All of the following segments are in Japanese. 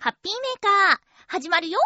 ハッピーメーカー、始まるよ。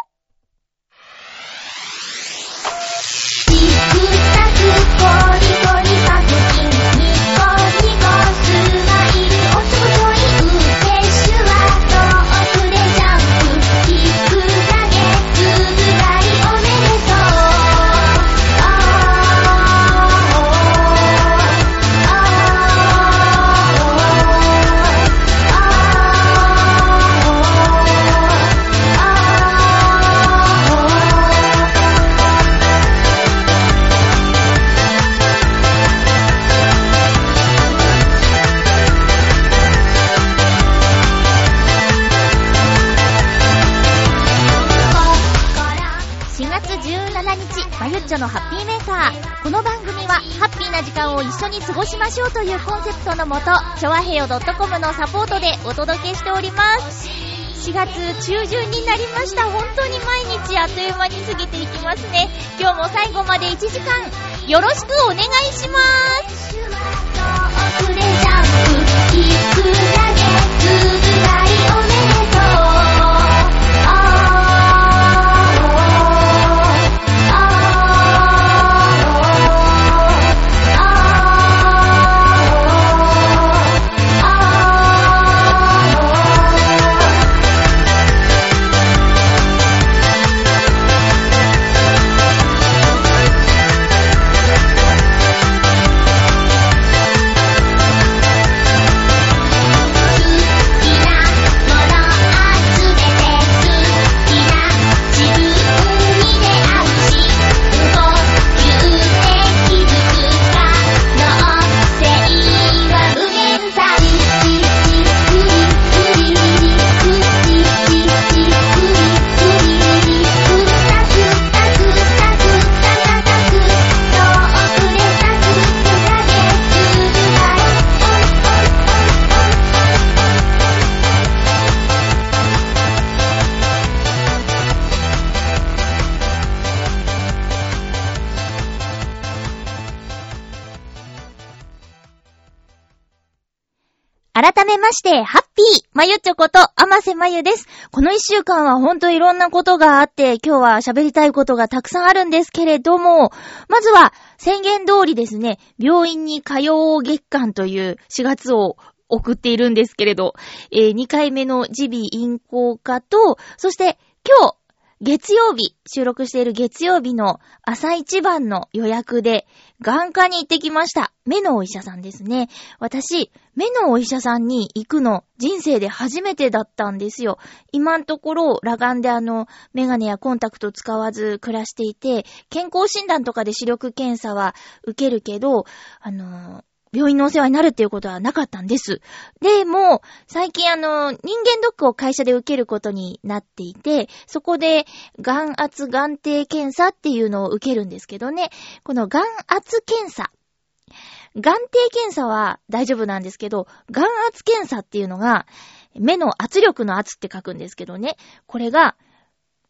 な時間を一緒に過ごしましょうというコンセプトのもと、ちょわへよ .com のサポートでお届けしております。4月中旬になりました。本当に毎日あっという間に過ぎていきますね。今日も最後まで1時間、よろしくお願いします。シュワ遠くでジャンプ聞くだけつぶらでまして、ハッピーまゆちょこと、あませまゆです。この一週間はほんといろんなことがあって、今日は喋りたいことがたくさんあるんですけれども、まずは、宣言通りですね、病院に通う月間という4月を送っているんですけれど、えー2回目の耳鼻咽喉科と、そして今日、月曜日、収録している月曜日の朝一番の予約で、眼科に行ってきました。目のお医者さんですね。私、目のお医者さんに行くの、人生で初めてだったんですよ。今んところ、裸眼であの、メガネやコンタクト使わず暮らしていて、健康診断とかで視力検査は受けるけど、あの、病院のお世話になるっていうことはなかったんです。でも、最近あの、人間ドックを会社で受けることになっていて、そこで、眼圧眼底検査っていうのを受けるんですけどね、この眼圧検査。眼底検査は大丈夫なんですけど、眼圧検査っていうのが、目の圧力の圧って書くんですけどね、これが、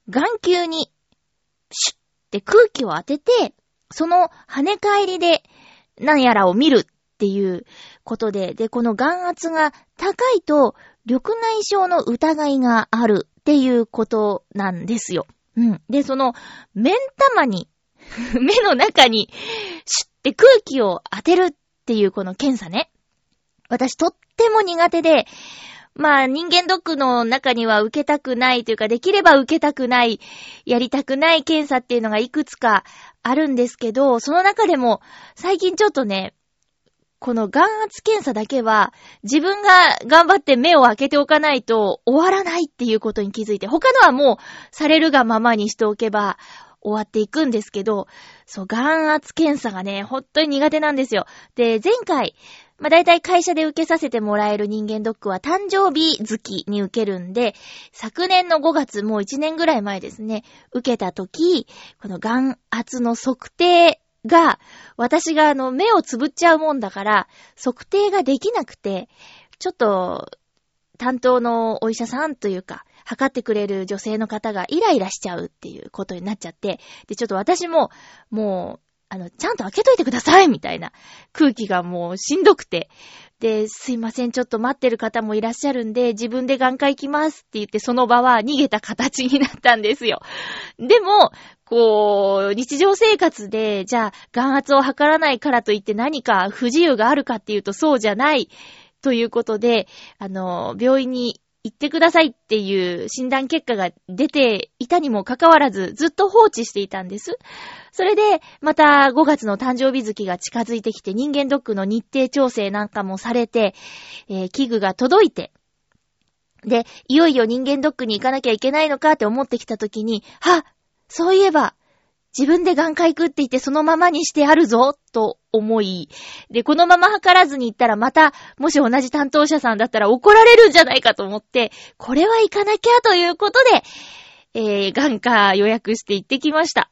眼球に、シュッって空気を当てて、その跳ね返りで何やらを見るっていうことで、で、この眼圧が高いと、緑内障の疑いがあるっていうことなんですよ。うん。で、その、目ん玉に、目の中に、シュッて空気を当てるっていうこの検査ね。私とっても苦手で、まあ人間ドックの中には受けたくないというか、できれば受けたくない、やりたくない検査っていうのがいくつかあるんですけど、その中でも最近ちょっとね、この眼圧検査だけは、自分が頑張って目を開けておかないと終わらないっていうことに気づいて、他のはもうされるがままにしておけば終わっていくんですけど、そう、眼圧検査がね、ほんとに苦手なんですよ。で、前回、まあ、大体会社で受けさせてもらえる人間ドックは誕生日月に受けるんで、昨年の5月、もう1年ぐらい前ですね、受けた時、この眼圧の測定が、私があの、目をつぶっちゃうもんだから、測定ができなくて、ちょっと、担当のお医者さんというか、測ってくれる女性の方がイライラしちゃうっていうことになっちゃって、で、ちょっと私も、もう、あの、ちゃんと開けといてくださいみたいな空気がもうしんどくて。で、すいません、ちょっと待ってる方もいらっしゃるんで、自分で眼科行きますって言って、その場は逃げた形になったんですよ。でも、こう、日常生活で、じゃあ、眼圧を測らないからといって何か不自由があるかっていうとそうじゃないということで、あの、病院に行ってくださいっていう診断結果が出ていたにもかかわらず、ずっと放置していたんです。それで、また5月の誕生日月が近づいてきて、人間ドックの日程調整なんかもされて、えー、器具が届いて、で、いよいよ人間ドックに行かなきゃいけないのかって思ってきた時に、はっそういえば、自分で眼科行くって言ってそのままにしてあるぞ、と思い。で、このまま測らずに行ったらまた、もし同じ担当者さんだったら怒られるんじゃないかと思って、これは行かなきゃということで、えー、眼科予約して行ってきました。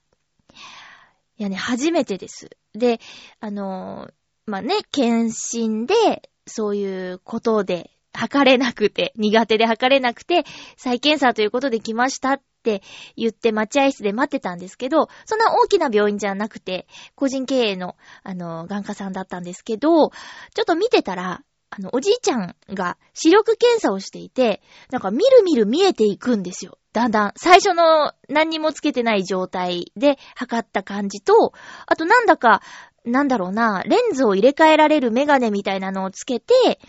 いやね、初めてです。で、あのー、まあ、ね、検診で、そういうことで、測れなくて、苦手で測れなくて、再検査ということで来ましたって言って待合室で待ってたんですけど、そんな大きな病院じゃなくて、個人経営の、あの、眼科さんだったんですけど、ちょっと見てたら、あの、おじいちゃんが視力検査をしていて、なんかみるみる見えていくんですよ。だんだん。最初の何にもつけてない状態で測った感じと、あとなんだか、なんだろうな、レンズを入れ替えられるメガネみたいなのをつけて、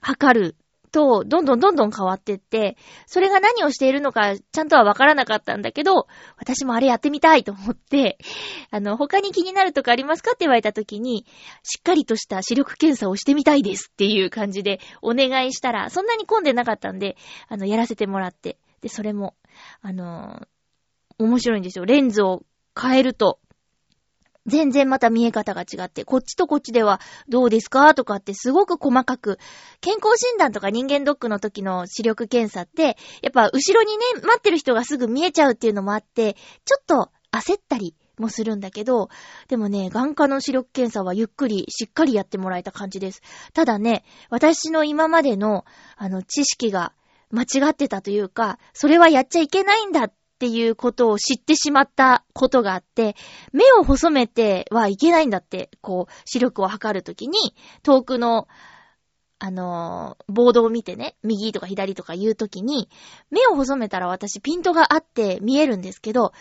測ると、どんどんどんどん変わってって、それが何をしているのか、ちゃんとはわからなかったんだけど、私もあれやってみたいと思って、あの、他に気になるとかありますかって言われた時に、しっかりとした視力検査をしてみたいですっていう感じでお願いしたら、そんなに混んでなかったんで、あの、やらせてもらって。で、それも、あの面白いんですよ。レンズを変えると、全然また見え方が違って、こっちとこっちではどうですかとかってすごく細かく、健康診断とか人間ドックの時の視力検査って、やっぱ後ろにね、待ってる人がすぐ見えちゃうっていうのもあって、ちょっと焦ったりもするんだけど、でもね、眼科の視力検査はゆっくり、しっかりやってもらえた感じです。ただね、私の今までの、あの、知識が間違ってたというか、それはやっちゃいけないんだっっていうことを知ってしまったことがあって、目を細めてはいけないんだって、こう、視力を測るときに、遠くの、あのー、ボードを見てね、右とか左とか言うときに、目を細めたら私ピントがあって見えるんですけど、あー、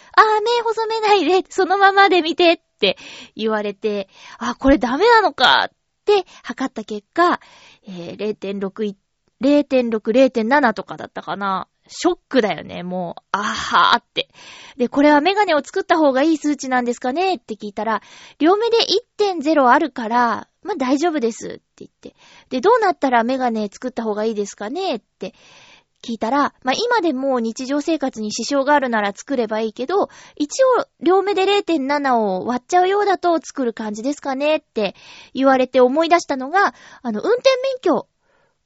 目細めないで、そのままで見てって言われて、あ、これダメなのかって測った結果、えー、0.6、0.6、0.7とかだったかな。ショックだよね、もう。あはーって。で、これはメガネを作った方がいい数値なんですかねって聞いたら、両目で1.0あるから、まあ、大丈夫ですって言って。で、どうなったらメガネ作った方がいいですかねって聞いたら、まあ、今でも日常生活に支障があるなら作ればいいけど、一応両目で0.7を割っちゃうようだと作る感じですかねって言われて思い出したのが、あの、運転免許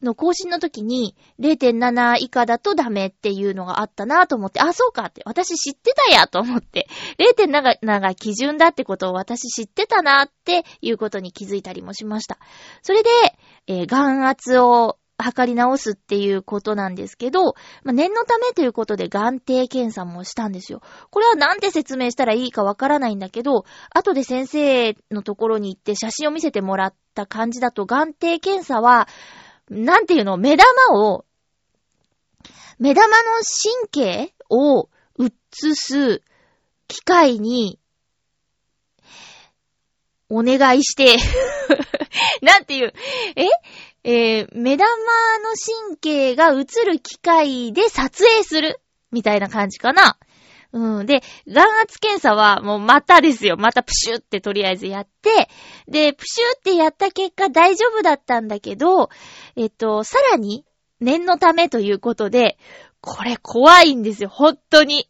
の更新の時に0.7以下だとダメっていうのがあったなと思って、あ、そうかって、私知ってたやと思って、0.7が基準だってことを私知ってたなっていうことに気づいたりもしました。それで、えー、眼圧を測り直すっていうことなんですけど、まあ、念のためということで眼底検査もしたんですよ。これはなんて説明したらいいかわからないんだけど、後で先生のところに行って写真を見せてもらった感じだと眼底検査は、なんていうの、目玉を、目玉の神経を映す機械に、お願いして なんていう、え？えー、目玉の神経が映る機械で撮影するみたいな感じかな。うん。で、眼圧検査はもうまたですよ。またプシュってとりあえずやって、で、プシュってやった結果大丈夫だったんだけど、えっと、さらに念のためということで、これ怖いんですよ。本当に。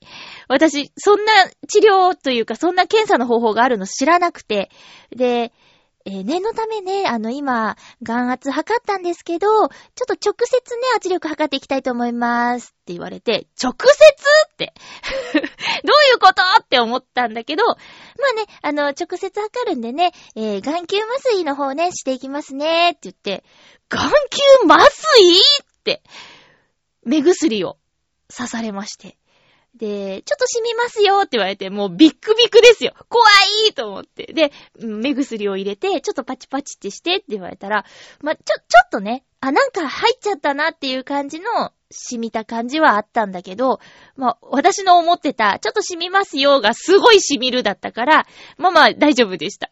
私、そんな治療というか、そんな検査の方法があるの知らなくて。で、えー、念のためね、あの、今、眼圧測ったんですけど、ちょっと直接ね、圧力測っていきたいと思いますって言われて、直接って？どういうことって思ったんだけど、まあね、あの、直接測るんでね、えー、眼球麻酔の方ね、していきますねって言って、眼球麻酔って、目薬を刺されまして。で、ちょっと染みますよって言われて、もうビックビックですよ。怖いと思って。で、目薬を入れて、ちょっとパチパチってしてって言われたら、ま、ちょ、ちょっとね、あ、なんか入っちゃったなっていう感じの染みた感じはあったんだけど、ま、私の思ってた、ちょっと染みますよがすごい染みるだったから、まあまあ大丈夫でした。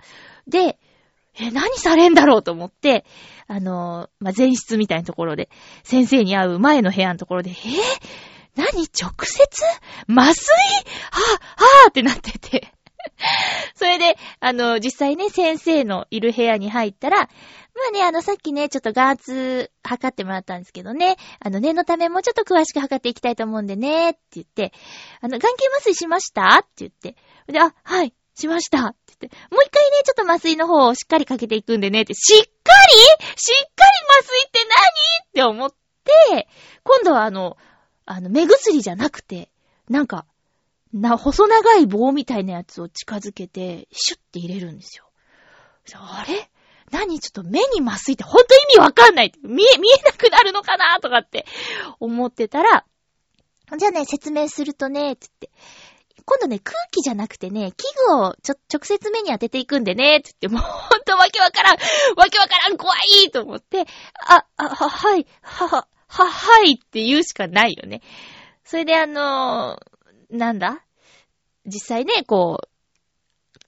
で、え、何されんだろうと思って、あのーまあ、前室みたいなところで、先生に会う前の部屋のところで、えー何直接？麻酔？はぁ、はぁってなってて。それで、あの、実際ね、先生のいる部屋に入ったら、まあね、あの、さっきね、ちょっと眼圧測ってもらったんですけどね、あの、念のためもうちょっと詳しく測っていきたいと思うんでね、って言って、あの、眼球麻酔しました？って言って。で、あ、はい、しました。って言って、もう一回ね、ちょっと麻酔の方をしっかりかけていくんでねって、しっかり？しっかり麻酔って何？って思って、今度はあの、あの、目薬じゃなくて、なんか、な、細長い棒みたいなやつを近づけて、シュッて入れるんですよ。あれ？何？ちょっと目に麻酔ってほんと意味わかんない。見え、見えなくなるのかなとかって思ってたら、じゃあね、説明するとね、つって。今度ね、空気じゃなくてね、器具をちょ、直接目に当てていくんでね、つって、もうほんとわけわからん、わけわからん、怖いと思って、あ、あ、は、はい、は、は、は、はいって言うしかないよね。それであのーなんだ？実際ね、こう、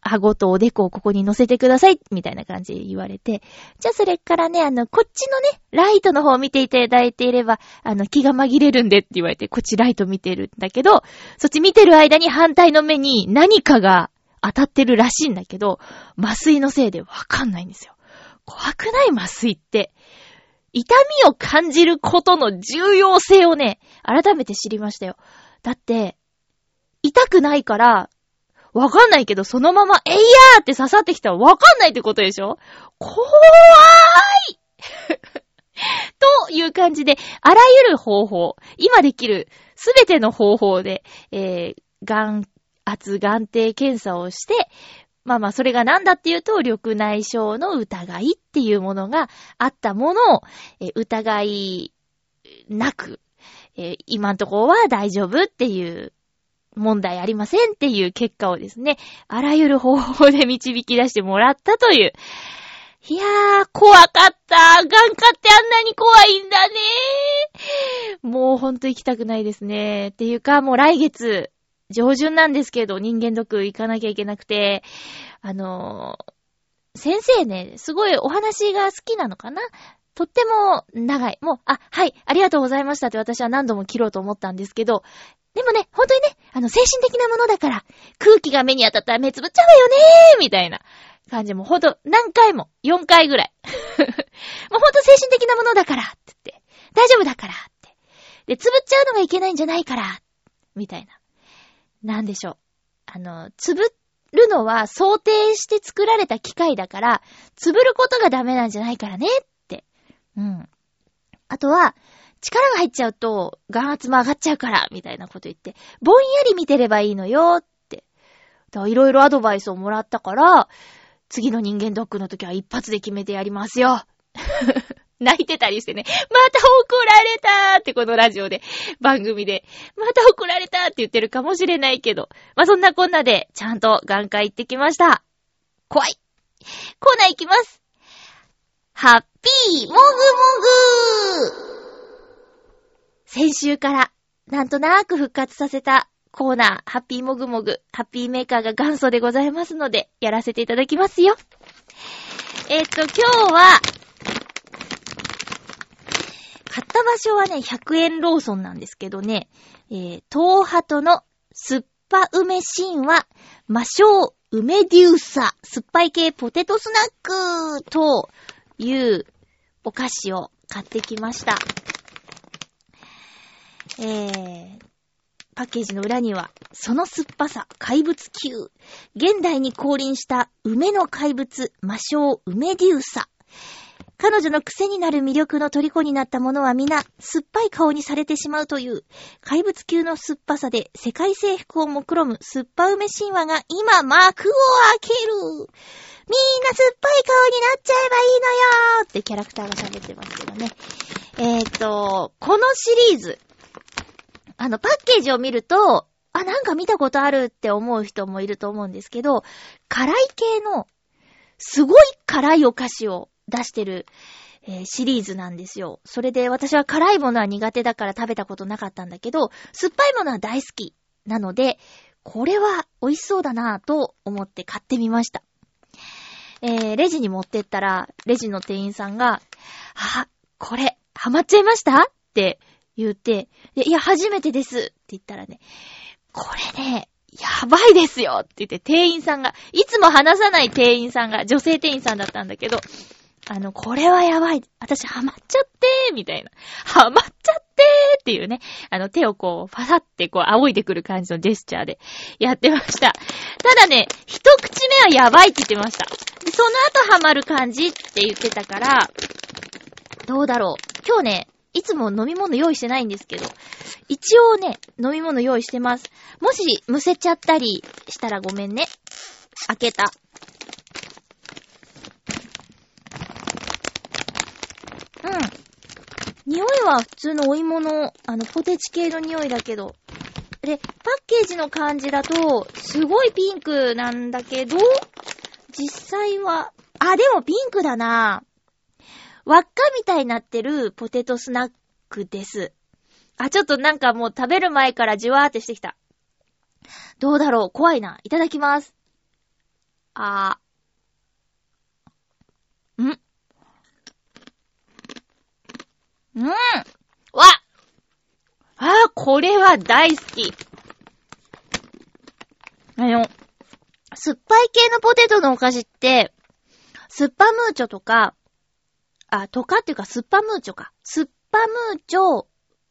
顎とおでこをここに乗せてください、みたいな感じで言われて。じゃあそれからね、あの、こっちのね、ライトの方を見ていただいていれば、あの、気が紛れるんでって言われて、こっちライト見てるんだけど、そっち見てる間に反対の目に何かが当たってるらしいんだけど、麻酔のせいでわかんないんですよ。怖くない？麻酔って。痛みを感じることの重要性をね、改めて知りましたよ。だって、痛くないから、わかんないけど、そのまま、えいやーって刺さってきたらわかんないってことでしょ？怖ーい という感じで、あらゆる方法、今できるすべての方法で、えー、眼圧、眼底検査をして、まあまあ、それが何だっていうと、緑内障の疑いっていうものがあったものを、え疑いなく、え今んとこは大丈夫っていう問題ありませんっていう結果をですね、あらゆる方法で導き出してもらったという。いやー、怖かった。眼科ってあんなに怖いんだねもうほんと行きたくないですね。っていうか、もう来月、上旬なんですけど、人間ドック行かなきゃいけなくて、あのー先生ね、すごいお話が好きなのかな？とっても長い。もう、あ、はい、ありがとうございましたって私は何度も切ろうと思ったんですけど、でもね、本当にね、あの、精神的なものだから、空気が目に当たったら目つぶっちゃうわよねーみたいな感じも、ほんと、何回も、4回ぐらい。もうほんと精神的なものだから、って言って、大丈夫だから、って。で、つぶっちゃうのがいけないんじゃないから、みたいな。なんでしょう。あの、つぶるのは想定して作られた機械だから、つぶることがダメなんじゃないからね、って。うん。あとは、力が入っちゃうと、眼圧も上がっちゃうから、みたいなこと言って、ぼんやり見てればいいのよ、って。いろいろアドバイスをもらったから、次の人間ドックの時は一発で決めてやりますよ。泣いてたりしてね、また怒られたーってこのラジオで、番組で、また怒られたーって言ってるかもしれないけど、まあ、そんなこんなで、ちゃんと眼科行ってきました。怖い。コーナー行きます。ハッピーもぐもぐ。先週から、なんとなく復活させたコーナー、ハッピーもぐもぐ、ハッピーメーカーが元祖でございますので、やらせていただきますよ。えっ、と、今日は、った場所はね、100円ローソンなんですけどね、えー、東ハトの酸っぱ梅神話、魔性梅デューサ、酸っぱい系ポテトスナックというお菓子を買ってきました。えー、パッケージの裏には、その酸っぱさ、怪物級。現代に降臨した梅の怪物、魔性梅デューサ。彼女の癖になる魅力の虜になった者は皆、酸っぱい顔にされてしまうという、怪物級の酸っぱさで世界征服を目論む酸っぱ梅神話が今幕を開ける。みんな酸っぱい顔になっちゃえばいいのよってキャラクターが喋ってますけどね。えーと、このシリーズ、あの、パッケージを見ると、あ、なんか見たことあるって思う人もいると思うんですけど、辛い系の、すごい辛いお菓子を出してる、えーシリーズなんですよ。それで私は辛いものは苦手だから食べたことなかったんだけど、酸っぱいものは大好き。なので、これは美味しそうだなぁと思って買ってみました。えー、レジに持ってったら、レジの店員さんが、あ、これ、ハマっちゃいました？って言って、いや、初めてですって言ったらね、これね、やばいですよって言って店員さんが、いつも話さない店員さんが、女性店員さんだったんだけど、あの、これはやばい。私ハマっちゃってーみたいな。ハマっちゃってーっていうね、あの、手をこう、ファサってこう、仰いでくる感じのジェスチャーでやってました。ただね、一口目はやばいって言ってました。でその後ハマる感じって言ってたから、どうだろう。今日ね、いつも飲み物用意してないんですけど、一応ね、飲み物用意してます。もし、むせちゃったりしたらごめんね。開けた。うん。匂いは普通のお芋の、あの、ポテチ系の匂いだけど。で、パッケージの感じだと、すごいピンクなんだけど、実際は、あ、でもピンクだな輪っかみたいになってるポテトスナックです。あ、ちょっとなんかもう食べる前からじわーってしてきた。どうだろう？怖いな。いただきます。あー。んうんわあー、これは大好き。あの、酸っぱい系のポテトのお菓子って、スッパムーチョとか、あ、とかっていうか、スッパムーチョか。スッパムーチョ、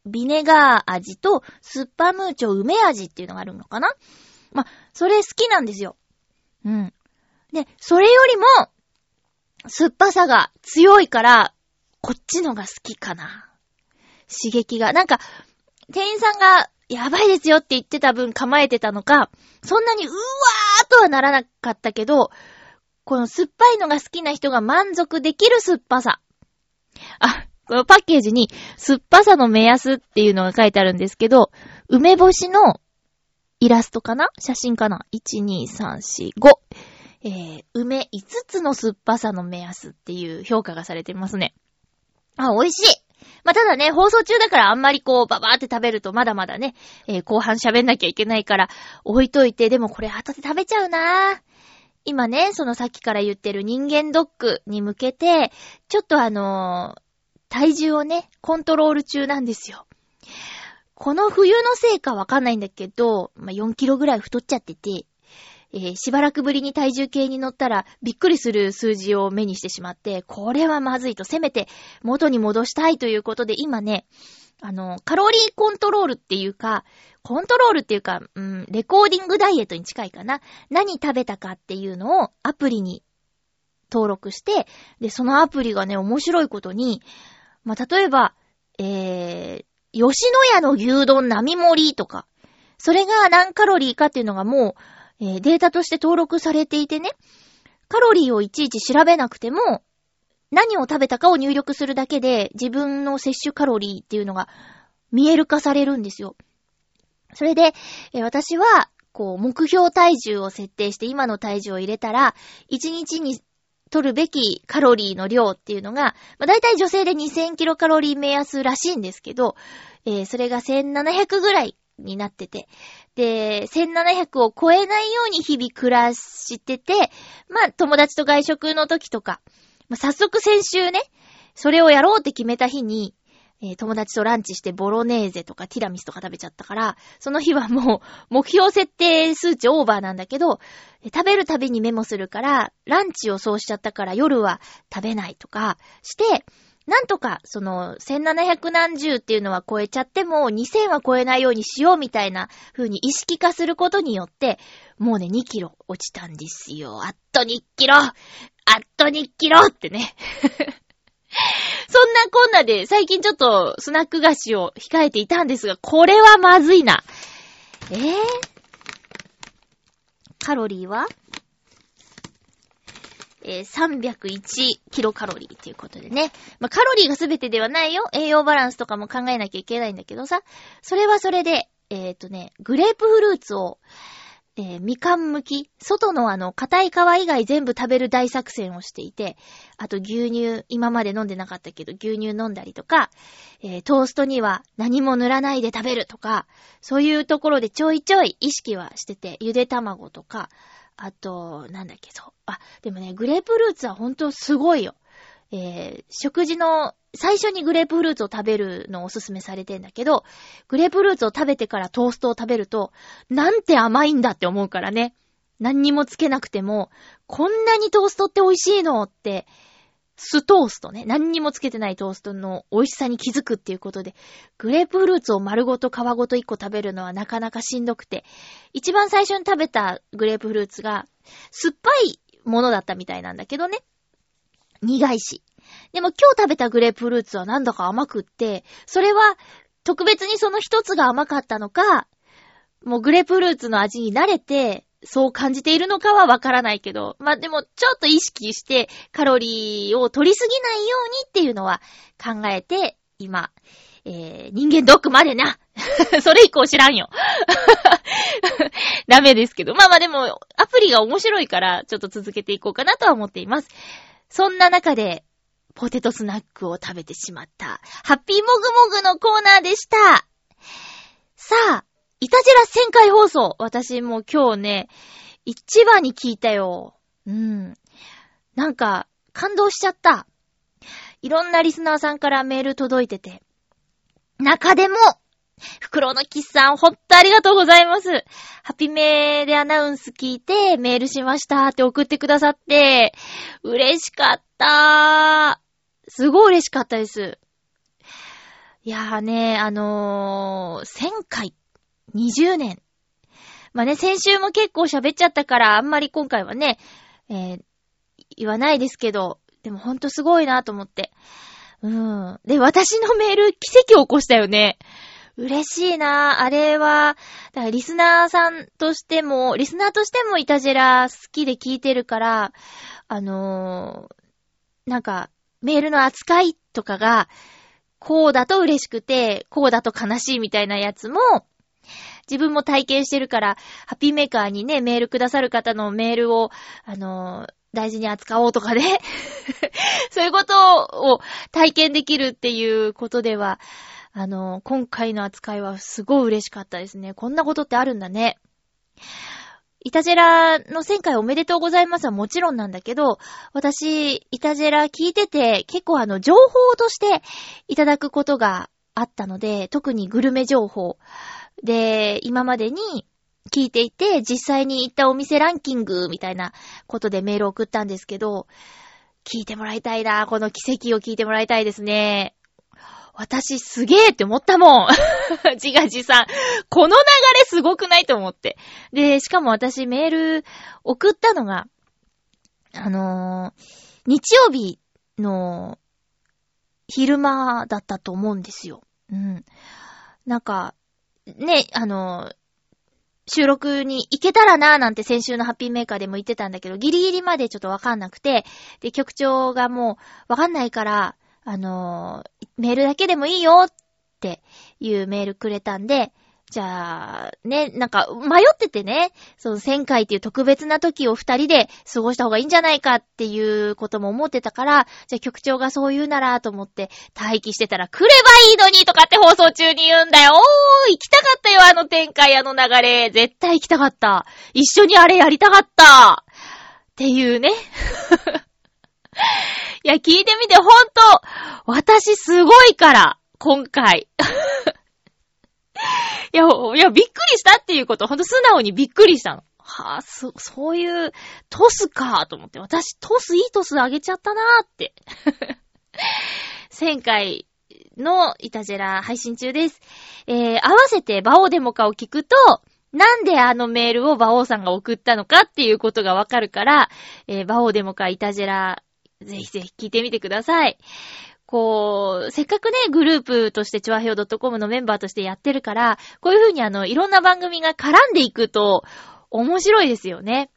ビネガー味と、スッパムーチョ梅味っていうのがあるのかな？ま、それ好きなんですよ。うん。で、それよりも、酸っぱさが強いから、こっちのが好きかな。刺激が。なんか、店員さんが、やばいですよって言ってた分構えてたのか、そんなにうわーとはならなかったけど、この酸っぱいのが好きな人が満足できる酸っぱさ。あ、このパッケージに酸っぱさの目安っていうのが書いてあるんですけど、梅干しのイラストかな？写真かな ?1、2、3、4、5。えー、梅5つの酸っぱさの目安っていう評価がされてますね。あ、美味しいまあ、ただね、放送中だからあんまりこう、ババーって食べるとまだまだね、えー後半喋んなきゃいけないから、置いといて、でもこれ後で食べちゃうなぁ今ね、そのさっきから言ってる人間ドックに向けて、ちょっとあのー体重をね、コントロール中なんですよ。この冬のせいかわかんないんだけど、まあ、4キロぐらい太っちゃってて、えーしばらくぶりに体重計に乗ったら、びっくりする数字を目にしてしまって、これはまずいと、せめて元に戻したいということで、今ね、あの、カロリーコントロールっていうか、コントロールっていうか、うん、レコーディングダイエットに近いかな。何食べたかっていうのをアプリに登録して、で、そのアプリがね、面白いことに、まあ、例えば、えー、吉野家の牛丼並盛りとか、それが何カロリーかっていうのがもう、えーデータとして登録されていてね、カロリーをいちいち調べなくても、何を食べたかを入力するだけで、自分の摂取カロリーっていうのが見える化されるんですよ。それで、えー私は、こう、目標体重を設定して今の体重を入れたら、1日に取るべきカロリーの量っていうのが、まあ、大体女性で2000キロカロリー目安らしいんですけど、えーそれが1700ぐらいになってて、で、1700を超えないように日々暮らしてて、まあ、友達と外食の時とか、まあ、早速先週ね、それをやろうって決めた日に、えー友達とランチしてボロネーゼとかティラミスとか食べちゃったから、その日はもう 目標設定数値オーバーなんだけど、食べるたびにメモするから、ランチをそうしちゃったから夜は食べないとかして、なんとか、その、1700何十っていうのは超えちゃっても、2000は超えないようにしようみたいな風に意識化することによって、もうね、2キロ落ちたんですよ。あっと2キロあっと2キロってね。そんなこんなで、最近ちょっとスナック菓子を控えていたんですが、これはまずいな。えー、カロリーは？えー301キロカロリーということでね。まあ、カロリーが全てではないよ。栄養バランスとかも考えなきゃいけないんだけどさ。それはそれで、えっ、とね、グレープフルーツを、えーみかんむき、外のあの、硬い皮以外全部食べる大作戦をしていて、あと牛乳、今まで飲んでなかったけど牛乳飲んだりとか、えートーストには何も塗らないで食べるとか、そういうところでちょいちょい意識はしてて、ゆで卵とか、あと、なんだっけ、そう。あ、でもね、グレープフルーツはほんとすごいよ。えー食事の、最初にグレープフルーツを食べるのをおすすめされてんだけど、グレープフルーツを食べてからトーストを食べると、なんて甘いんだって思うからね。何にもつけなくても、こんなにトーストって美味しいのって、ストーストね。何にもつけてないトーストの美味しさに気づくっていうことで、グレープフルーツを丸ごと皮ごと1個食べるのはなかなかしんどくて、一番最初に食べたグレープフルーツが、酸っぱいものだったみたいなんだけどね。苦いし。でも今日食べたグレープフルーツはなんだか甘くって、それは特別にその一つが甘かったのか、もうグレープフルーツの味に慣れて、そう感じているのかはわからないけど、まあ、でもちょっと意識してカロリーを取りすぎないようにっていうのは考えて、今、えー、人間ドックまでな。それ以降知らんよ。ダメですけど。まあまあでも、アプリが面白いから、ちょっと続けていこうかなとは思っています。そんな中で、ポテトスナックを食べてしまった、ハッピーもぐもぐのコーナーでした。さあ、いたじら1000回放送。私もう今日ね、一番に聞いたよ。うん。なんか、感動しちゃった。いろんなリスナーさんからメール届いてて。中でも、袋のキスさん、ほんとありがとうございます。ハピメーでアナウンス聞いて、メールしましたって送ってくださって、嬉しかったー。すごい嬉しかったです。いやーね、あのー、1000回、20年。まあね、先週も結構喋っちゃったから、あんまり今回はね、えー言わないですけど、でもほんとすごいなと思って。うん。で、私のメール、奇跡を起こしたよね。嬉しいなあれは、だからリスナーさんとしても、リスナーとしてもイタジェラ好きで聞いてるから、あのーなんか、メールの扱いとかが、こうだと嬉しくて、こうだと悲しいみたいなやつも、自分も体験してるから、ハッピーメーカーにね、メールくださる方のメールを、あのー大事に扱おうとかね。そういうことを体験できるっていうことでは、あのー今回の扱いはすごい嬉しかったですね。こんなことってあるんだね。イタジェラの1000回おめでとうございますはもちろんなんだけど、私、イタジェラ聞いてて、結構あの、情報としていただくことがあったので、特にグルメ情報。で、今までに聞いていて、実際に行ったお店ランキングみたいなことでメール送ったんですけど、聞いてもらいたいな。この奇跡を聞いてもらいたいですね。私すげーって思ったもん。自画自賛。この流れすごくないと思って。で、しかも私メール送ったのが、あのー日曜日の昼間だったと思うんですよ。うん。なんか、ね、あの収録に行けたらなーなんて先週のハッピーメーカーでも言ってたんだけど、ギリギリまでちょっとわかんなくて、で、局長がもうわかんないから、あのーメールだけでもいいよっていうメールくれたんで、じゃあ、ね、なんか、迷っててね、その1000回っていう特別な時を二人で過ごした方がいいんじゃないかっていうことも思ってたから、じゃあ局長がそう言うならと思って待機してたら来ればいいのにとかって放送中に言うんだよ。おー行きたかったよ、あの展開、あの流れ。絶対行きたかった。一緒にあれやりたかった。っていうね。いや、聞いてみて、ほんと、私すごいから、今回。いや、いや、びっくりしたっていうこと、ほんと素直にびっくりしたの。はぁ、そ、そういう、トスかと思って。私、トス、いいトスあげちゃったなーって。1000回のイタジェラ配信中です。えー、合わせてバオデモカを聞くと、なんであのメールをバオさんが送ったのかっていうことがわかるから、えー、バオデモカイタジェラ、ぜひぜひ聞いてみてください。こう、せっかくね、グループとしてチョアヘオ .com のメンバーとしてやってるから、こういう風にあの、いろんな番組が絡んでいくと、面白いですよね。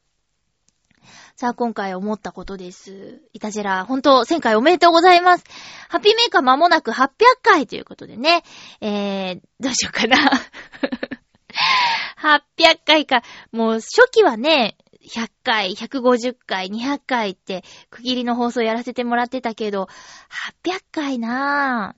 さあ、今回思ったことです。イタジェラ、本当1000回おめでとうございます。ハッピーメーカー間もなく800回ということでね。えー、どうしようかな。800回か。もう初期はね、100回、150回、200回って区切りの放送やらせてもらってたけど、800回な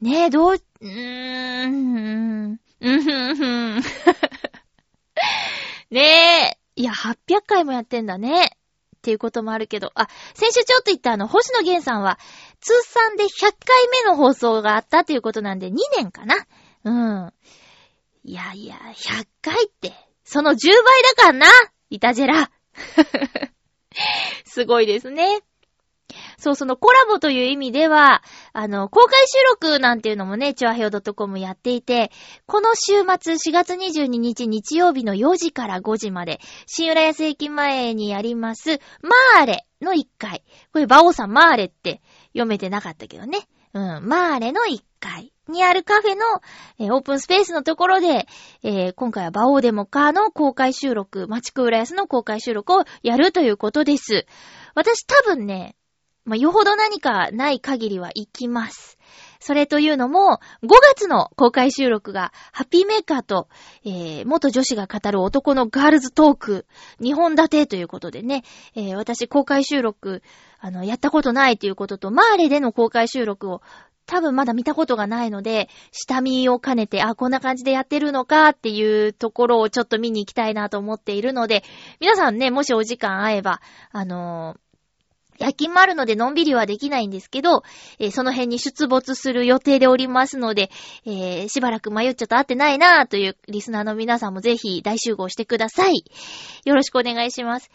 ぁ。ねえ、どう、うーん、うんふんふん。ねえ、いや、800回もやってんだね。っていうこともあるけど、あ、先週ちょっと言ったあの、星野源さんは、通算で100回目の放送があったということなんで、2年かな。うん。いやいや、100回って、その10倍だからなイタジェラ。すごいですね。そう、そのコラボという意味では、あの、公開収録なんていうのもね、チョアヘオ .com やっていて、この週末4月22日日曜日の4時から5時まで、新浦安駅前にあります、マーレの1回。これ、バオさんマーレって読めてなかったけどね。うん、マーレの1階にあるカフェの、えー、オープンスペースのところで、えー、今回はバオーデモカーの公開収録、マチク浦安の公開収録をやるということです。私多分ね、まあ、よほど何かない限りは行きます。それというのも、5月の公開収録が、ハッピーメーカーと、えー、元女子が語る男のガールズトーク、2本立てということでね、えー、私公開収録、あの、やったことないということと、マーレでの公開収録を多分まだ見たことがないので、下見を兼ねて、あ、こんな感じでやってるのかっていうところをちょっと見に行きたいなと思っているので、皆さんね、もしお時間合えば、あのー夜勤もあるのでのんびりはできないんですけど、えー、その辺に出没する予定でおりますので、えー、しばらく迷っちゃっと会ってないなぁというリスナーの皆さんもぜひ大集合してください。よろしくお願いします。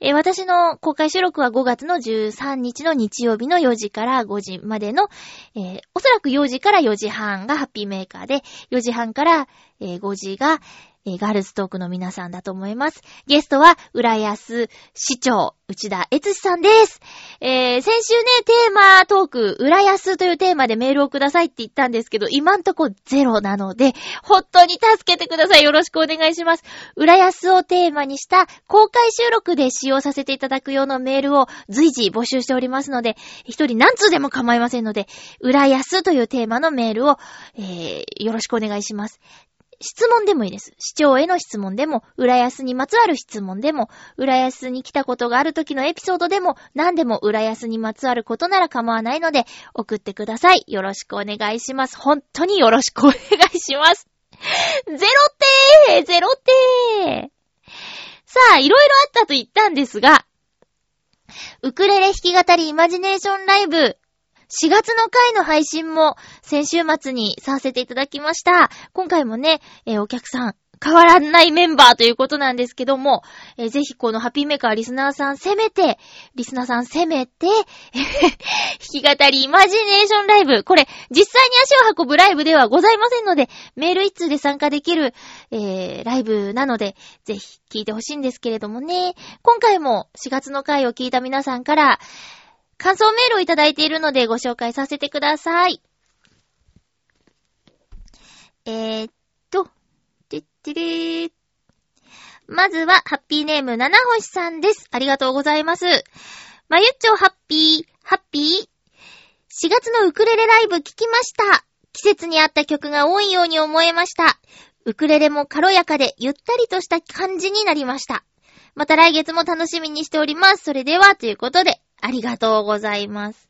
えー、私の公開収録は5月の13日の日曜日の4時から5時までの、えおそらく4時から4時半がハッピーメーカーで、4時半から、5時が、えー、ガールズトークの皆さんだと思います。ゲストは、浦安市長、内田悦司さんです。えー、先週ね、テーマトーク、浦安というテーマでメールをくださいって言ったんですけど、今んとこゼロなので、本当に助けてください。よろしくお願いします。浦安をテーマにした公開収録で使用させていただく用のメールを随時募集しておりますので、一人何通でも構いませんので、浦安というテーマのメールを、えー、よろしくお願いします。質問でもいいです。市長への質問でも、浦安にまつわる質問でも、浦安に来たことがある時のエピソードでも、何でも浦安にまつわることなら構わないので、送ってください。よろしくお願いします。本当によろしくお願いします。ゼロってーゼロってーさあ、いろいろあったと言ったんですが、ウクレレ弾き語りイマジネーションライブ、4月の回の配信も先週末にさせていただきました。今回もね、えー、お客さん、変わらないメンバーということなんですけども、えー、ぜひこのハッピーメーカーリスナーさん攻めて、リスナーさん攻めて、弾き語りイマジネーションライブ。これ、実際に足を運ぶライブではございませんので、メール一通で参加できる、えー、ライブなので、ぜひ聞いてほしいんですけれどもね。今回も4月の回を聞いた皆さんから、感想メールをいただいているのでご紹介させてください。えー、っと、てってれー。まずは、ハッピーネーム、七星さんです。ありがとうございます。まゆっちょハッピー、ハッピー。4月のウクレレライブ聞きました。季節に合った曲が多いように思えました。ウクレレも軽やかでゆったりとした感じになりました。また来月も楽しみにしております。それでは、ということで、ありがとうございます。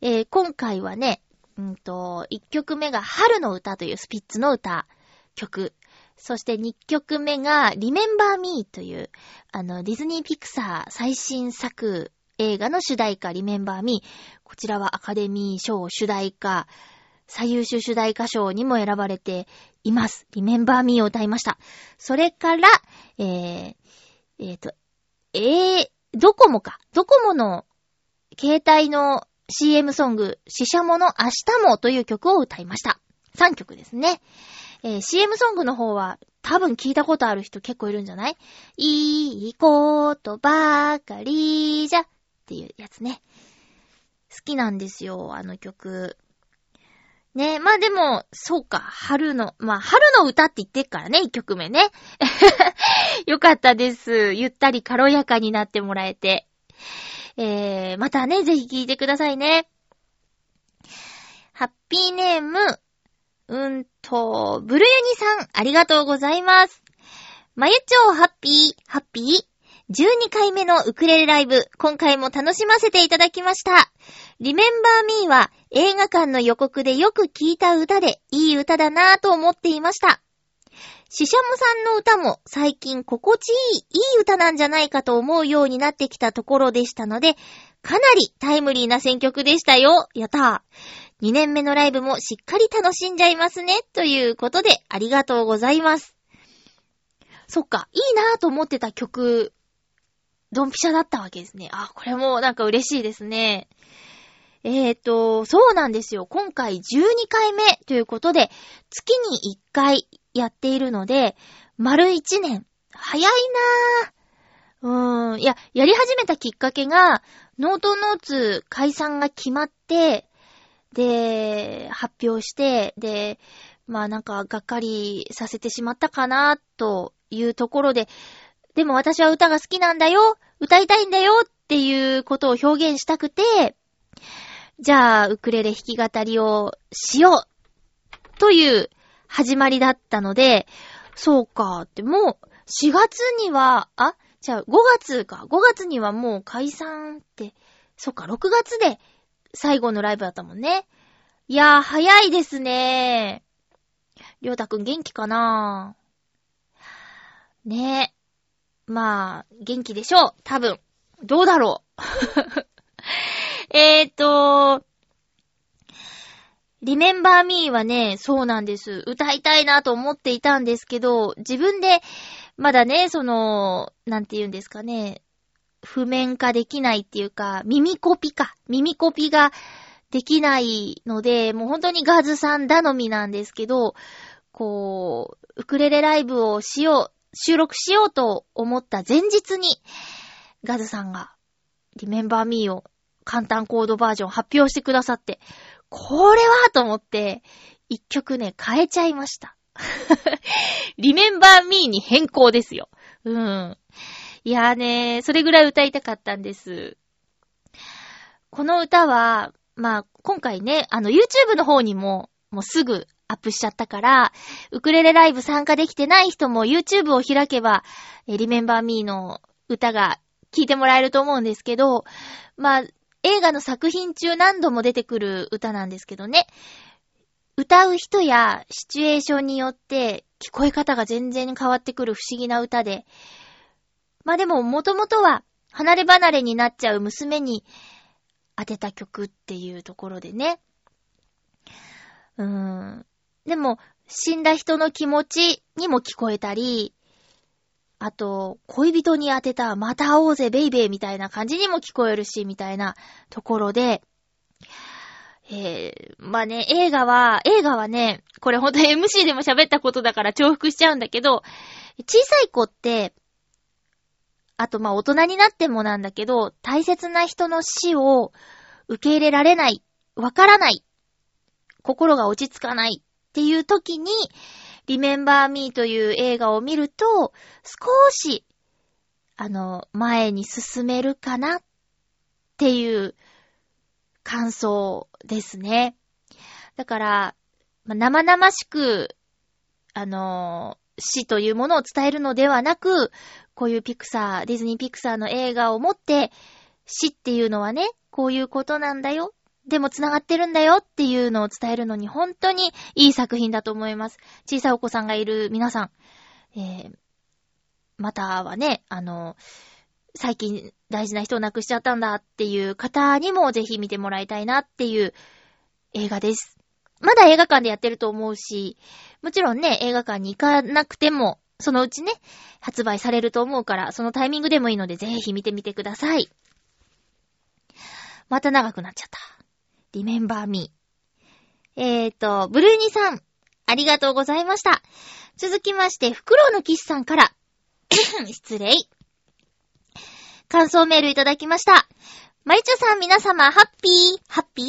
えー、今回はね、うんと、1曲目が春の歌というスピッツの歌、曲。そして2曲目が Remember Me という、あの、ディズニーピクサー最新作映画の主題歌 Remember Me。こちらはアカデミー賞主題歌、最優秀主題歌賞にも選ばれています。Remember Me を歌いました。それから、えー、えー、と、えー、ドコモか。ドコモの携帯の CM ソング、死者もの明日もという曲を歌いました。3曲ですね。えー、CM ソングの方は多分聞いたことある人結構いるんじゃない？いいことばかりじゃっていうやつね。好きなんですよ、あの曲。ねえまあでも、そうか、春の、まあ春の歌って言ってっからね、一曲目ね。よかったです。ゆったり軽やかになってもらえて。えー、またね、ぜひ聴いてくださいね。ハッピーネーム、うんと、ブルユニさん、ありがとうございます。まゆちょうハッピー、ハッピー。12回目のウクレレライブ、今回も楽しませていただきました。リメンバーミーは映画館の予告でよく聞いた歌でいい歌だなぁと思っていました。シシャモさんの歌も最近心地いい、いい歌なんじゃないかと思うようになってきたところでしたので、かなりタイムリーな選曲でしたよ。やったー。2年目のライブもしっかり楽しんじゃいますね。ということで、ありがとうございます。そっか、いいなぁと思ってた曲、ドンピシャだったわけですね。あ、これもなんか嬉しいですね。えーと、そうなんですよ。今回12回目ということで、月に1回やっているので、丸1年。早いなぁ。うーん。いや、やり始めたきっかけが、ノートノーツ解散が決まって、で、発表して、で、まあなんか、がっかりさせてしまったかな、というところで、でも私は歌が好きなんだよ歌いたいんだよっていうことを表現したくて、じゃあ、ウクレレ弾き語りをしようという始まりだったので、そうかって、もう4月には、あ、じゃあ5月か、5月にはもう解散って、そっか、6月で最後のライブだったもんね。いやー、早いですねーりょうたくん元気かな？ねえ。まあ、元気でしょう。多分。どうだろう。えーと、リメンバーミーはね、そうなんです。歌いたいなと思っていたんですけど、自分で、まだね、その、なんて言うんですかね、譜面化できないっていうか、耳コピか。耳コピができないので、もう本当にガズさん頼みなんですけど、こう、ウクレレライブをしよう、収録しようと思った前日に、ガズさんが、リメンバーミーを簡単コードバージョン発表してくださって、これはと思って、一曲ね、変えちゃいました。リメンバーミーに変更ですよ。うん。いやーね、それぐらい歌いたかったんです。この歌は、まあ、今回ね、あの、YouTube の方にも、もうすぐアップしちゃったから、ウクレレライブ参加できてない人も YouTube を開けば、リメンバーミーの歌が聴いてもらえると思うんですけど、まあ、映画の作品中何度も出てくる歌なんですけどね。歌う人やシチュエーションによって聞こえ方が全然変わってくる不思議な歌で。まあでも元々は離れ離れになっちゃう娘に当てた曲っていうところでね。うーん。でも死んだ人の気持ちにも聞こえたり、あと、恋人に当てた、また会おうぜ、ベイベーみたいな感じにも聞こえるし、みたいなところで、えー、まあね、映画は、映画はね、これほんと MC でも喋ったことだから重複しちゃうんだけど、小さい子って、あとまあ大人になってもなんだけど、大切な人の死を受け入れられない、わからない、心が落ち着かないっていう時に、リメンバーミーという映画を見ると、少し、あの、前に進めるかなっていう感想ですね。だから、生々しく、あの、死というものを伝えるのではなく、こういうピクサー、ディズニーピクサーの映画を持って、死っていうのはね、こういうことなんだよ。でも繋がってるんだよっていうのを伝えるのに本当にいい作品だと思います。小さいお子さんがいる皆さん、えー、またはね、あの、最近大事な人を亡くしちゃったんだっていう方にもぜひ見てもらいたいなっていう映画です。まだ映画館でやってると思うし、もちろんね、映画館に行かなくても、そのうちね、発売されると思うから、そのタイミングでもいいのでぜひ見てみてください。また長くなっちゃった。リメンバーミー。えーと、ブルーニさん、ありがとうございました。続きまして、フクロウのキスさんから、失礼。感想メールいただきました。マリチョさん皆様、ハッピー、ハッピー。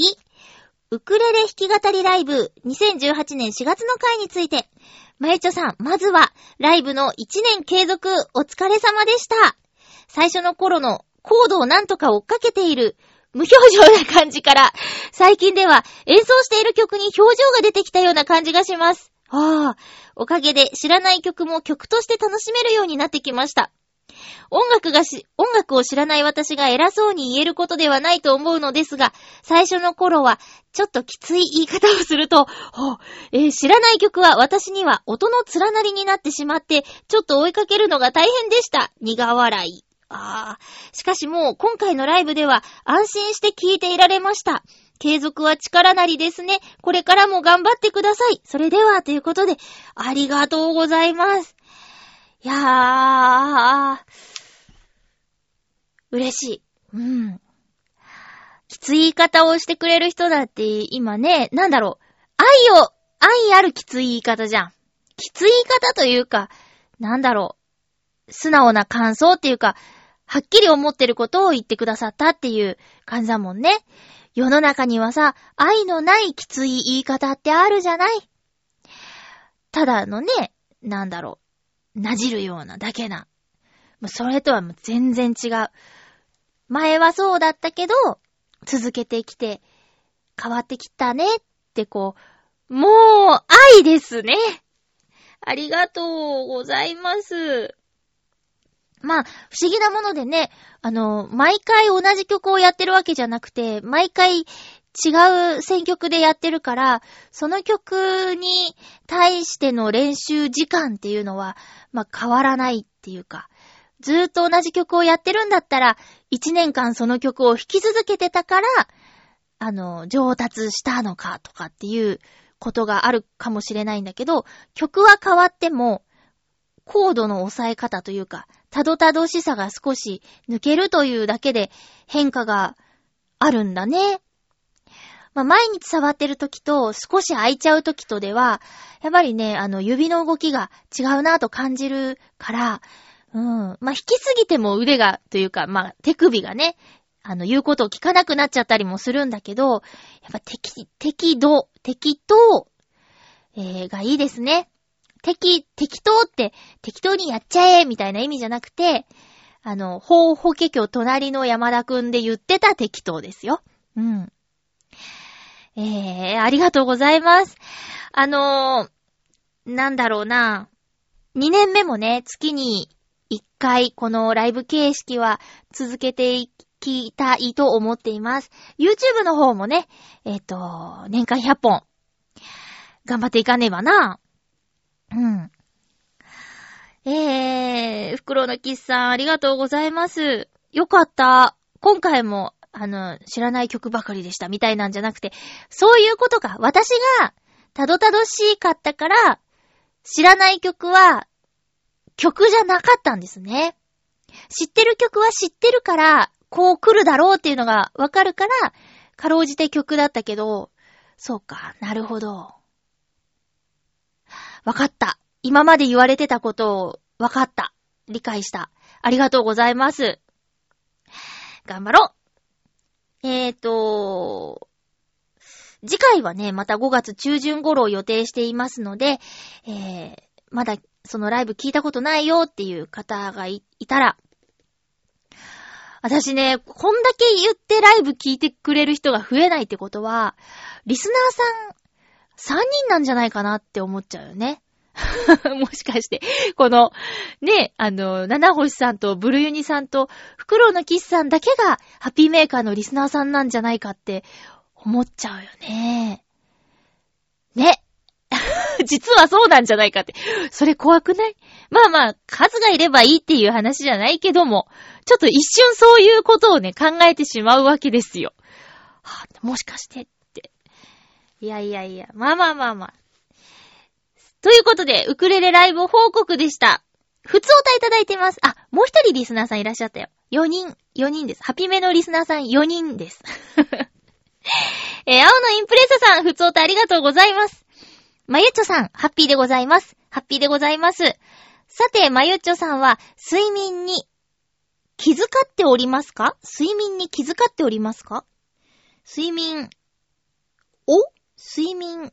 ウクレレ弾き語りライブ2018年4月の回について、マリチョさん、まずは、ライブの1年継続お疲れ様でした。最初の頃のコードをなんとか追っかけている無表情な感じから、最近では演奏している曲に表情が出てきたような感じがします。ああ、おかげで知らない曲も曲として楽しめるようになってきました。音楽がし、音楽を知らない私が偉そうに言えることではないと思うのですが、最初の頃は、ちょっときつい言い方をすると、えー知らない曲は私には音の連なりになってしまって、ちょっと追いかけるのが大変でした。苦笑い。ああ。しかしもう今回のライブでは安心して聴いていられました。継続は力なりですね。これからも頑張ってください。それでは、ということで、ありがとうございます。いやー、嬉しい。うん。きつい言い方をしてくれる人だって、今ね、なんだろう。愛を、愛あるきつい言い方じゃん。きつい言い方というか、なんだろう。素直な感想っていうか、はっきり思ってることを言ってくださったっていう感じだもんね。世の中にはさ、愛のないきつい言い方ってあるじゃないただのね、なんだろう。なじるようなだけな。それとはもう全然違う。前はそうだったけど、続けてきて、変わってきたねってこう、もう、愛ですね。ありがとうございます。まあ、不思議なものでね、あの、毎回同じ曲をやってるわけじゃなくて、毎回違う選曲でやってるから、その曲に対しての練習時間っていうのは、まあ変わらないっていうか、ずーっと同じ曲をやってるんだったら、一年間その曲を弾き続けてたから、あの、上達したのかとかっていうことがあるかもしれないんだけど、曲は変わっても、コードの押さえ方というか、たどたどしさが少し抜けるというだけで変化があるんだね。まあ、毎日触ってる時と少し空いちゃう時とでは、やっぱりね、あの、指の動きが違うなと感じるから、うん。まあ、弾きすぎても腕が、というか、まあ、手首がね、あの、言うことを聞かなくなっちゃったりもするんだけど、やっぱ適、適度、適当、えー、がいいですね。適、適当って、適当にやっちゃえみたいな意味じゃなくて、あの、法法華経隣の山田くんで言ってた適当ですよ。うん。えー、ありがとうございます。あのー、なんだろうな。2年目もね、月に1回このライブ形式は続けていきたいと思っています。YouTube の方もね、えっ、と、年間100本、頑張っていかねばな。うん。えー、袋のキスさん、ありがとうございます。よかった。今回も、あの、知らない曲ばかりでした、みたいなんじゃなくて、そういうことか。私が、たどたどしかったから、知らない曲は、曲じゃなかったんですね。知ってる曲は知ってるから、こう来るだろうっていうのがわかるから、かろうじて曲だったけど、そうか、なるほど。わかった。今まで言われてたことをわかった。理解した。ありがとうございます。頑張ろう。えーと、次回はね、また5月中旬頃を予定していますので、えー、まだそのライブ聞いたことないよっていう方がいいたら、私ね、こんだけ言ってライブ聞いてくれる人が増えないってことは、リスナーさん3人なんじゃないかなって思っちゃうよね。もしかして、この、ね、あの、七星さんとブルユニさんと、フクロウのキスさんだけが、ハッピーメーカーのリスナーさんなんじゃないかって、思っちゃうよね。ね。実はそうなんじゃないかって。それ怖くない？まあまあ、数がいればいいっていう話じゃないけども、ちょっと一瞬そういうことをね、考えてしまうわけですよ。はあ、もしかしてって。いやいやいや、まあまあまあまあ。ということで、ウクレレライブ報告でした。普通お歌いただいてます。あ、もう一人リスナーさんいらっしゃったよ。4人、4人です。ハピメのリスナーさん4人です。えー青のインプレッサさん、普通お歌ありがとうございます。まゆっちょさん、ハッピーでございます。ハッピーでございます。さて、まゆっちょさんは、睡眠に気遣っておりますか？睡眠に気遣っておりますか？睡眠、お睡眠、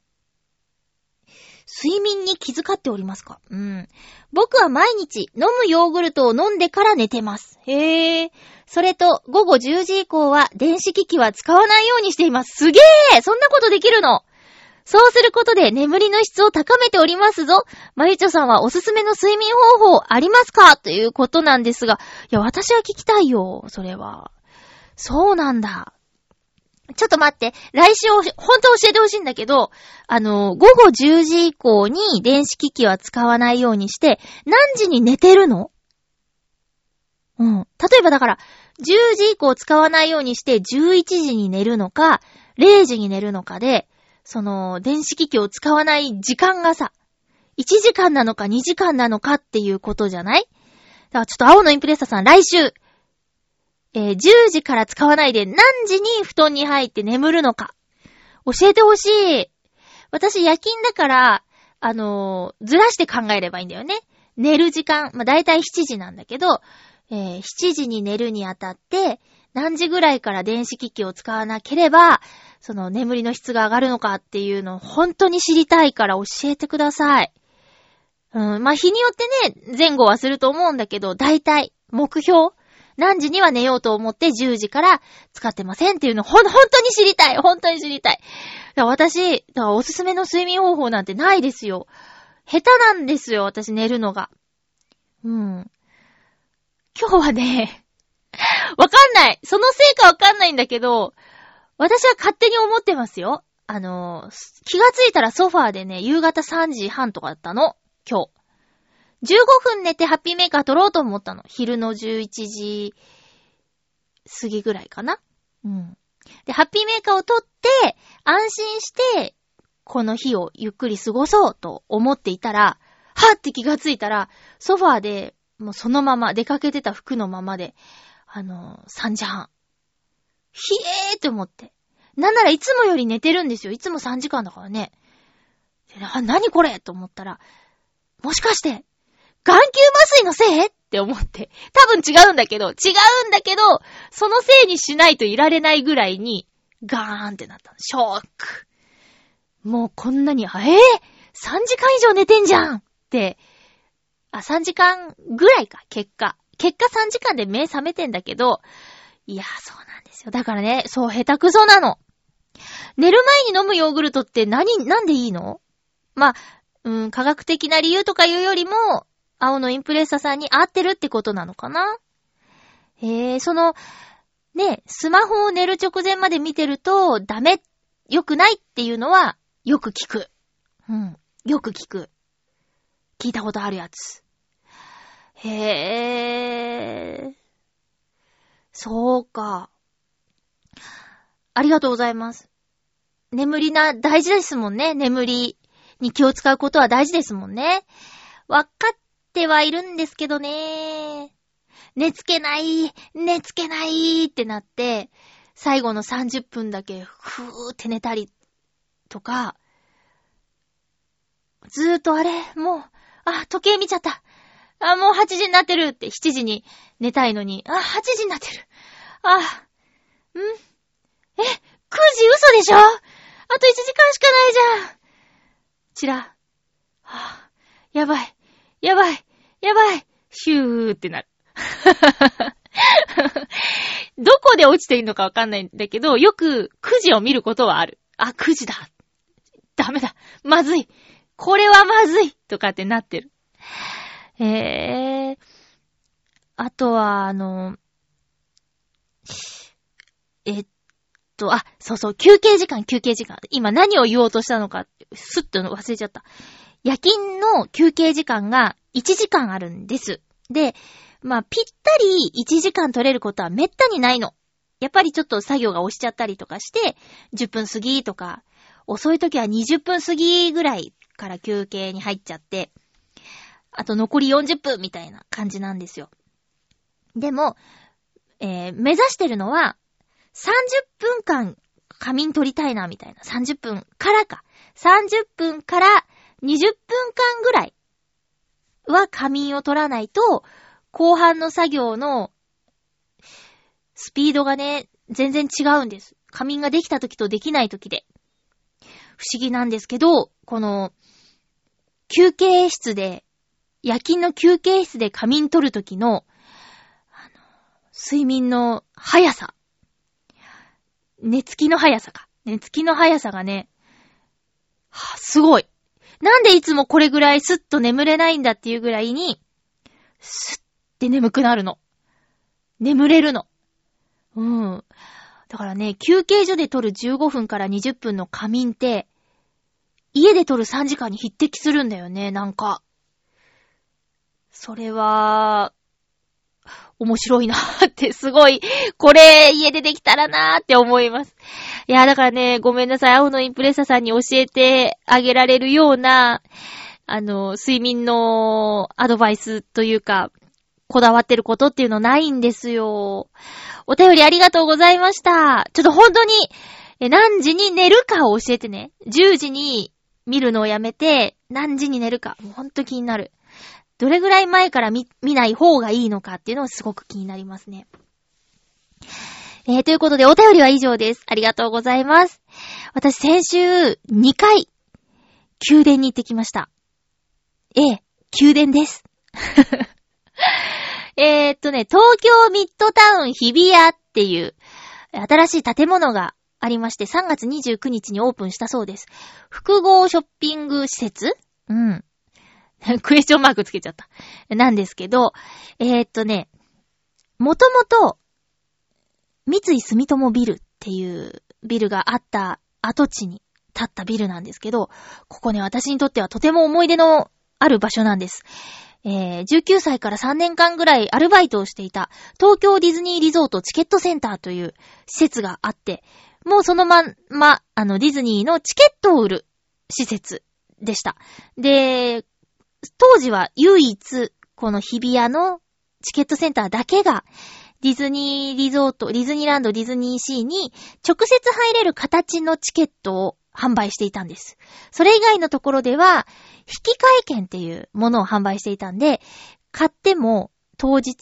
睡眠に気遣っておりますか？うん。僕は毎日飲むヨーグルトを飲んでから寝てます。へえ。それと、午後10時以降は電子機器は使わないようにしています。すげえそんなことできるの？そうすることで眠りの質を高めておりますぞ。まゆちょさんはおすすめの睡眠方法ありますか？ということなんですが、いや、私は聞きたいよ、それは。そうなんだ。ちょっと待って。来週、本当教えてほしいんだけど、あの、午後10時以降に電子機器は使わないようにして、何時に寝てるの？うん。例えばだから、10時以降使わないようにして、11時に寝るのか、0時に寝るのかで、その、電子機器を使わない時間がさ、1時間なのか2時間なのかっていうことじゃない？だからちょっと青のインプレッサさん来週、えー、10時から使わないで何時に布団に入って眠るのか。教えてほしい。私夜勤だから、あのー、ずらして考えればいいんだよね。寝る時間、まあ、だいたい7時なんだけど、えー、7時に寝るにあたって、何時ぐらいから電子機器を使わなければ、その眠りの質が上がるのかっていうのを本当に知りたいから教えてください。うん、まあ、日によってね、前後はすると思うんだけど、だいたい目標何時には寝ようと思って10時から使ってませんっていうの、ほん、本当に知りたい本当に知りたい。だから私、だからおすすめの睡眠方法なんてないですよ。下手なんですよ、私寝るのが。うん。今日はね、わかんないそのせいかわかんないんだけど、私は勝手に思ってますよ。あの、気がついたらソファーでね、夕方3時半とかだったの。今日。15分寝てハッピーメーカー撮ろうと思ったの。昼の11時過ぎぐらいかな。うん。で、ハッピーメーカーを撮って、安心して、この日をゆっくり過ごそうと思っていたら、はって気がついたら、ソファーで、もうそのまま、出かけてた服のままで、あの3時半。ひえーって思って。なんならいつもより寝てるんですよ。いつも3時間だからね。であ、何これと思ったら、もしかして、眼球麻酔のせい？って思って。多分違うんだけど、違うんだけど、そのせいにしないといられないぐらいに、ガーンってなった。ショック。もうこんなに、えぇ、ー、!3 時間以上寝てんじゃんって、あ、3時間ぐらいか、結果。結果3時間で目覚めてんだけど、いや、そうなんですよ。だからね、そう、下手くそなの。寝る前に飲むヨーグルトって何、なんでいいの？まあ、うん、科学的な理由とかいうよりも、青のインプレッサさんに合ってるってことなのかな？へえ、その、ね、スマホを寝る直前まで見てると、ダメ、良くないっていうのは、よく聞く。うん、よく聞く。聞いたことあるやつ。へえ。そうか。ありがとうございます。眠りな、大事ですもんね。眠りに気を使うことは大事ですもんね。わかっってはいるんですけどね。寝つけない、寝つけないってなって、最後の30分だけふーって寝たりとか、ずーっとあれ、もう、あ、時計見ちゃった。あ、もう8時になってるって7時に寝たいのに、あ、8時になってる。あ、ん？え、9時嘘でしょ？あと1時間しかないじゃん。ちら。はあ、やばい。やばいやばいヒューってなる。どこで落ちているのかわかんないんだけど、よく9時を見ることはある。あ、9時だ。ダメだ。まずい。これはまずいとかってなってる。えー。あとは、あの、えっと、あ、そうそう、休憩時間、休憩時間。今何を言おうとしたのか、すっと忘れちゃった。夜勤の休憩時間が1時間あるんです。で、まあ、ぴったり1時間取れることはめったにないの。やっぱりちょっと作業が押しちゃったりとかして、10分過ぎとか、遅い時は20分過ぎぐらいから休憩に入っちゃって、あと残り40分みたいな感じなんですよ。でも、えー、目指してるのは、30分間仮眠取りたいな、みたいな。30分からか。30分から20分間ぐらいは仮眠を取らないと、後半の作業のスピードがね、全然違うんです。仮眠ができた時とできない時で。不思議なんですけど、この、休憩室で、夜勤の休憩室で仮眠取るときの、あの、睡眠の速さ。寝つきの速さか。寝つきの速さがね、はすごい。なんでいつもこれぐらいスッと眠れないんだっていうぐらいに、スッって眠くなるの。眠れるの。うん。だからね、休憩所で撮る15分から20分の仮眠って、家で撮る3時間に匹敵するんだよね、なんか。それは、面白いなーってすごい、これ家でできたらなーって思います。いや、だからね、ごめんなさい。青のインプレッサさんに教えてあげられるような、あの、睡眠のアドバイスというか、こだわってることっていうのないんですよ。お便りありがとうございました。ちょっと本当に、え、何時に寝るかを教えてね。10時に見るのをやめて、何時に寝るか。もうほんと気になる。どれぐらい前から見、見ない方がいいのかっていうのをすごく気になりますね。えー、ということでお便りは以上です。ありがとうございます。私先週2回、宮殿に行ってきました。ええ、宮殿です。えっとね、東京ミッドタウン日比谷っていう、新しい建物がありまして、3月29日にオープンしたそうです。複合ショッピング施設？うん。クエスチョンマークつけちゃった。なんですけど、えー、っとね、もともと、三井住友ビルっていうビルがあった跡地に建ったビルなんですけど、ここね、私にとってはとても思い出のある場所なんです。えー、19歳から3年間ぐらいアルバイトをしていた東京ディズニーリゾートチケットセンターという施設があって、もうそのまんま、あのディズニーのチケットを売る施設でした。で、当時は唯一、この日比谷のチケットセンターだけが、ディズニーリゾート、ディズニーランド、ディズニーシーに直接入れる形のチケットを販売していたんです。それ以外のところでは、引き換え券っていうものを販売していたんで、買っても当日、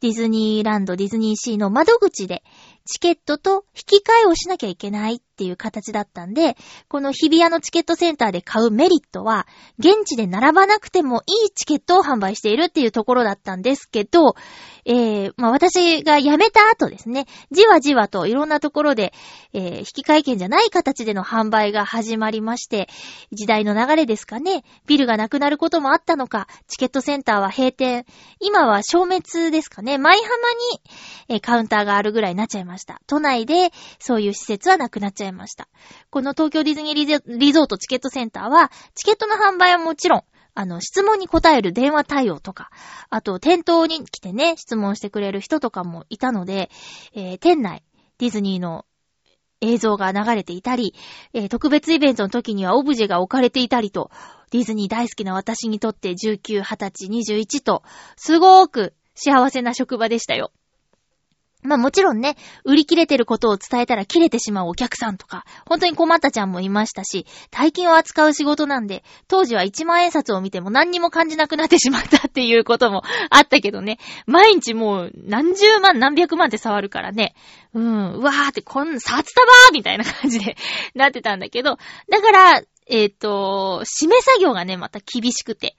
ディズニーランド、ディズニーシーの窓口でチケットと引き換えをしなきゃいけないっていう形だったんで、この日比谷のチケットセンターで買うメリットは、現地で並ばなくてもいいチケットを販売しているっていうところだったんですけど、えー、まあ、私が辞めた後ですね、じわじわといろんなところで、えー、引き換え券じゃない形での販売が始まりまして、時代の流れですかね、ビルがなくなることもあったのか、チケットセンターは閉店、今は消滅ですかね、舞浜に、えー、カウンターがあるぐらいになっちゃいました。都内でそういう施設はなくなっちゃいました。この東京ディズニーリゾートチケットセンターは、チケットの販売はもちろん、あの、質問に答える電話対応とか、あと、店頭に来てね、質問してくれる人とかもいたので、えー、店内、ディズニーの映像が流れていたり、えー、特別イベントの時にはオブジェが置かれていたりと、ディズニー大好きな私にとって19、20歳、21と、すごーく幸せな職場でしたよ。まあもちろんね、売り切れてることを伝えたら切れてしまうお客さんとか、本当に困ったちゃんもいましたし、大金を扱う仕事なんで、当時は1万円札を見ても何にも感じなくなってしまったっていうこともあったけどね、毎日もう何十万何百万って触るからね、うん、うわーってこん、札束ーみたいな感じで なってたんだけど、だから、えっ、ー、と、締め作業がね、また厳しくて、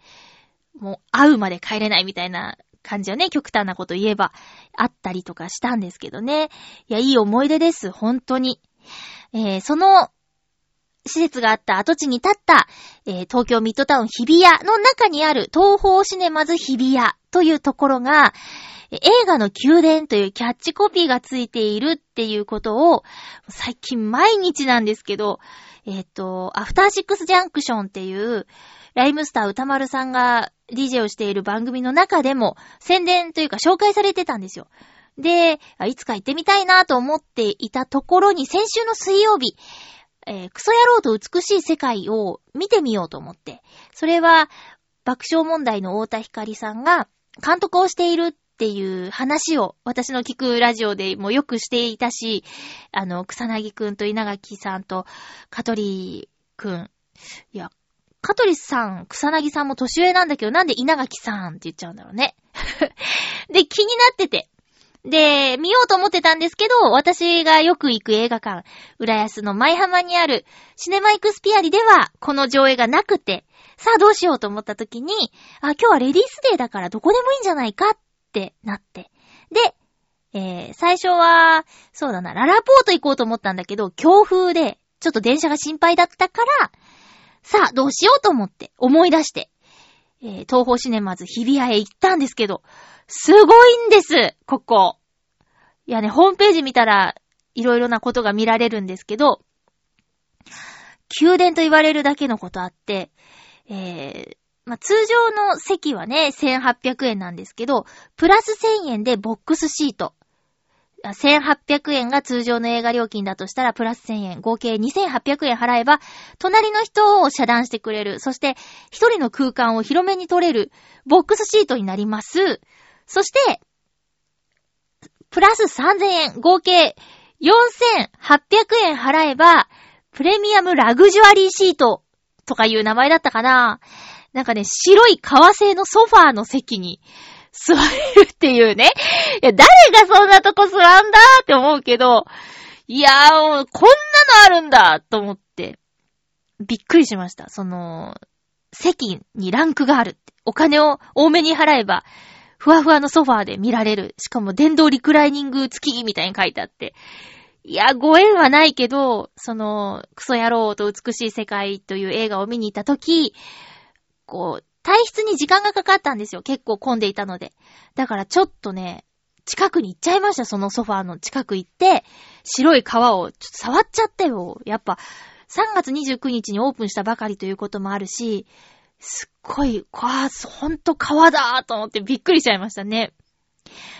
もう会うまで帰れないみたいな感じはね、極端なこと言えばあったりとかしたんですけどね。いや、いい思い出です、本当に。えー、その、施設があった跡地に立った、えー、東京ミッドタウン日比谷の中にある東方シネマズ日比谷というところが、映画の宮殿というキャッチコピーがついているっていうことを、最近毎日なんですけど、えっ、ー、と、アフターシックスジャンクションっていう、ライムスター歌丸さんが DJ をしている番組の中でも宣伝というか紹介されてたんですよ。で、いつか行ってみたいなと思っていたところに先週の水曜日、えー、クソ野郎と美しい世界を見てみようと思って。それは爆笑問題の太田光さんが監督をしているっていう話を私の聞くラジオでもよくしていたし、あの、草薙くんと稲垣さんと香取くん。いや、カトリスさん、草薙さんも年上なんだけど、なんで稲垣さんって言っちゃうんだろうね。で、気になってて。で、見ようと思ってたんですけど、私がよく行く映画館、浦安の舞浜にあるシネマイクスピアリでは、この上映がなくて、さあどうしようと思った時に、あ、今日はレディースデーだからどこでもいいんじゃないかってなって。で、えー、最初は、そうだな、ララポート行こうと思ったんだけど、強風で、ちょっと電車が心配だったから、さあ、どうしようと思って、思い出して、えー、東方シネマズ日比谷へ行ったんですけど、すごいんです、ここ。いやね、ホームページ見たら、いろいろなことが見られるんですけど、宮殿と言われるだけのことあって、えー、まあ、通常の席はね、1800円なんですけど、プラス1000円でボックスシート。1800円が通常の映画料金だとしたら、プラス1000円、合計2800円払えば、隣の人を遮断してくれる、そして、一人の空間を広めに取れる、ボックスシートになります。そして、プラス3000円、合計4800円払えば、プレミアムラグジュアリーシートとかいう名前だったかな。なんかね、白い革製のソファーの席に座れるっていうね。いや、誰がそんなとこ座んだって思うけど、いやー、こんなのあるんだと思って、びっくりしました。その、席にランクがあるって。お金を多めに払えば、ふわふわのソファーで見られる。しかも電動リクライニング付きみたいに書いてあって。いや、ご縁はないけど、その、クソ野郎と美しい世界という映画を見に行ったとき、こう、退出に時間がかかったんですよ。結構混んでいたので。だからちょっとね、近くに行っちゃいました。そのソファーの近く行って、白い革をちょっと触っちゃったよ。やっぱ、3月29日にオープンしたばかりということもあるし、すっごい、わー、ほんと革だーと思ってびっくりしちゃいましたね。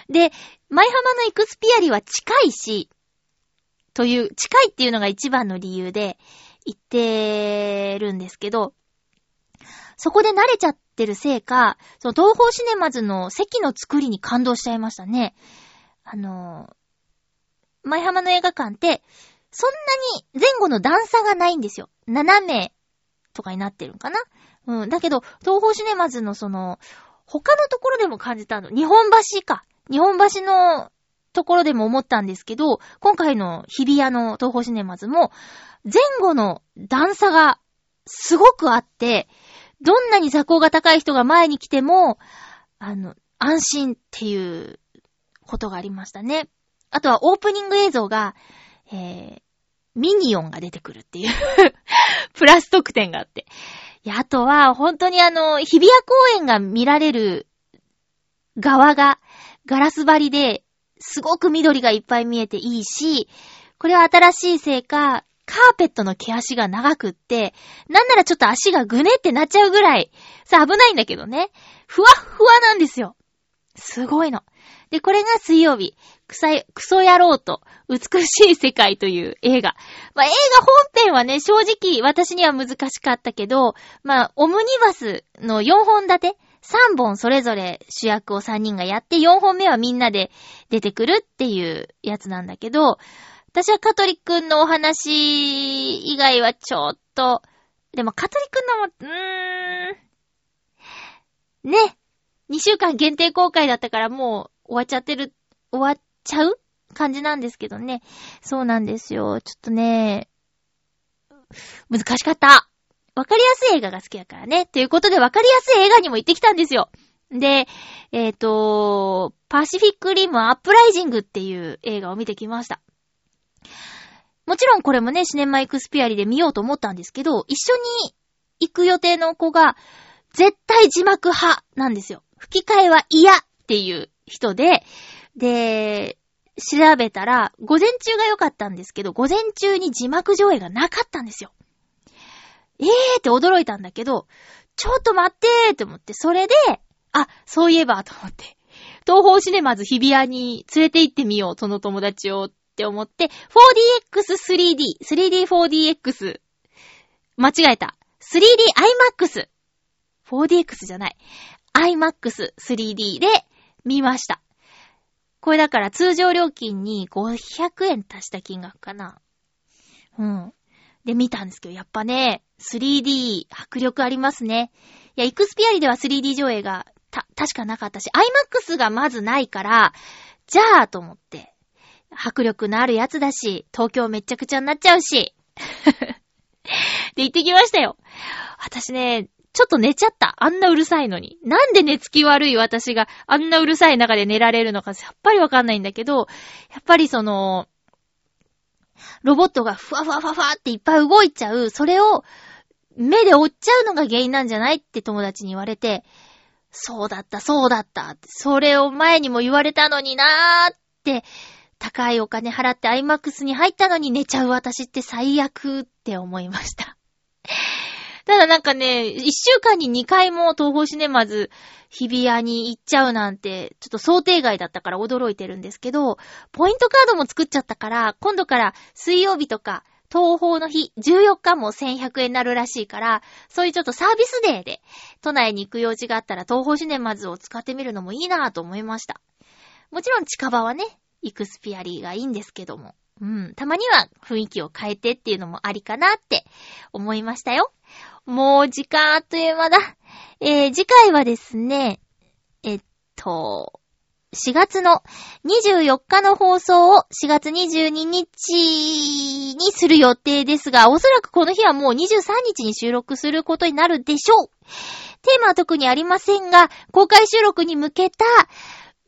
で、舞浜のイクスピアリは近いし、という、近いっていうのが一番の理由で行ってるんですけど、そこで慣れちゃってるせいか、その東方シネマズの席の作りに感動しちゃいましたね。あの、舞浜の映画館って、そんなに前後の段差がないんですよ。斜めとかになってるんかなうん。だけど、東方シネマズのその、他のところでも感じたの。日本橋か。日本橋のところでも思ったんですけど、今回の日比谷の東方シネマズも、前後の段差がすごくあって、どんなに座高が高い人が前に来ても、あの、安心っていうことがありましたね。あとはオープニング映像が、えー、ミニオンが出てくるっていう プラス特典があって。いや、あとは、本当にあの、日比谷公園が見られる側がガラス張りで、すごく緑がいっぱい見えていいし、これは新しいせいか、カーペットの毛足が長くって、なんならちょっと足がぐねってなっちゃうぐらい、さ危ないんだけどね。ふわっふわなんですよ。すごいの。で、これが水曜日、クサい、クソ野郎と美しい世界という映画。まあ、映画本編はね、正直私には難しかったけど、まあ、オムニバスの4本立て、3本それぞれ主役を3人がやって、4本目はみんなで出てくるっていうやつなんだけど、私はカトリックのお話以外はちょっと、でもカトリックのも、うーん、ね、2週間限定公開だったからもう終わっちゃってる、終わっちゃう感じなんですけどね。そうなんですよ。ちょっとね、難しかった。わかりやすい映画が好きだからね。ということでわかりやすい映画にも行ってきたんですよ。で、えっ、と、パシフィックリムアップライジングっていう映画を見てきました。もちろんこれもね、シネマエクスピアリで見ようと思ったんですけど、一緒に行く予定の子が、絶対字幕派なんですよ。吹き替えは嫌っていう人で、で、調べたら、午前中が良かったんですけど、午前中に字幕上映がなかったんですよ。えーって驚いたんだけど、ちょっと待ってーって思って、それで、あ、そういえばと思って、東方シネマズ日比谷に連れて行ってみよう、その友達をっって思って、4DX3D、3D4DX、間違えた。3D IMAX。4DX じゃない。IMAX3D で見ました。これだから通常料金に500円足した金額かな。うん。で見たんですけど、やっぱね、3D 迫力ありますね。いや、イクスピアリでは 3D 上映がた、確かなかったし、IMAX がまずないから、じゃあと思って。迫力のあるやつだし、東京めっちゃくちゃになっちゃうし。で、行ってきましたよ。私ね、ちょっと寝ちゃった。あんなうるさいのに。なんで寝つき悪い私があんなうるさい中で寝られるのかさっぱりわかんないんだけど、やっぱりその、ロボットがふわふわふわふわっていっぱい動いちゃう、それを目で追っちゃうのが原因なんじゃないって友達に言われて、そうだった、そうだった、それを前にも言われたのになーって、高いお金払って IMAX に入ったのに寝ちゃう私って最悪って思いました。ただなんかね、一週間に2回も東方シネマズ日比谷に行っちゃうなんて、ちょっと想定外だったから驚いてるんですけど、ポイントカードも作っちゃったから、今度から水曜日とか、東方の日、14日も1100円になるらしいから、そういうちょっとサービスデーで、都内に行く用事があったら東方シネマズを使ってみるのもいいなぁと思いました。もちろん近場はね、イクスピアリーがいいんですけども。うん。たまには雰囲気を変えてっていうのもありかなって思いましたよ。もう時間あっという間だ。えー、次回はですね、えっと、4月の24日の放送を4月22日にする予定ですが、おそらくこの日はもう23日に収録することになるでしょう。テーマは特にありませんが、公開収録に向けた、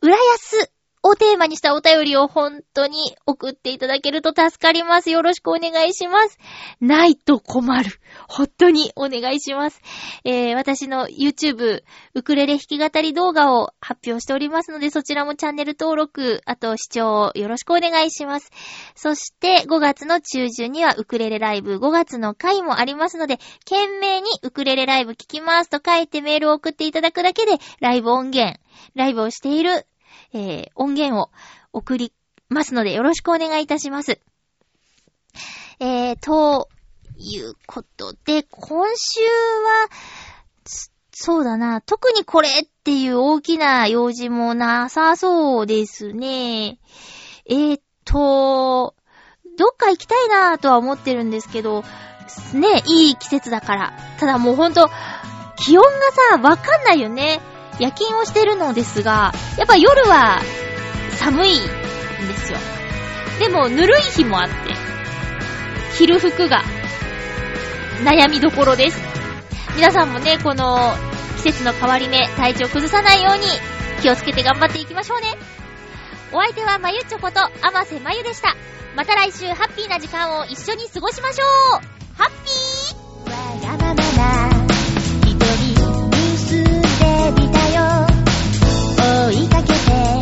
浦安をテーマにしたお便りを本当に送っていただけると助かります。よろしくお願いします。ないと困る。本当にお願いします。えー、私の YouTube ウクレレ弾き語り動画を発表しておりますので、そちらもチャンネル登録、あと視聴よろしくお願いします。そして5月の中旬にはウクレレライブ5月の回もありますので、懸命にウクレレライブ聞きますと書いてメールを送っていただくだけで、ライブ音源、ライブをしているえー、音源を送りますのでよろしくお願いいたします。えー、ということで、今週は、そうだな、特にこれっていう大きな用事もなさそうですね。えーと、どっか行きたいなぁとは思ってるんですけど、ね、いい季節だから。ただもうほんと、気温がさ、わかんないよね。夜勤をしてるのですが、やっぱ夜は寒いんですよ。でも、ぬるい日もあって、着る服が悩みどころです。皆さんもね、この季節の変わり目、体調崩さないように気をつけて頑張っていきましょうね。お相手はまゆちょこと、あませまゆでした。また来週ハッピーな時間を一緒に過ごしましょうハッピーよ。追いかけて。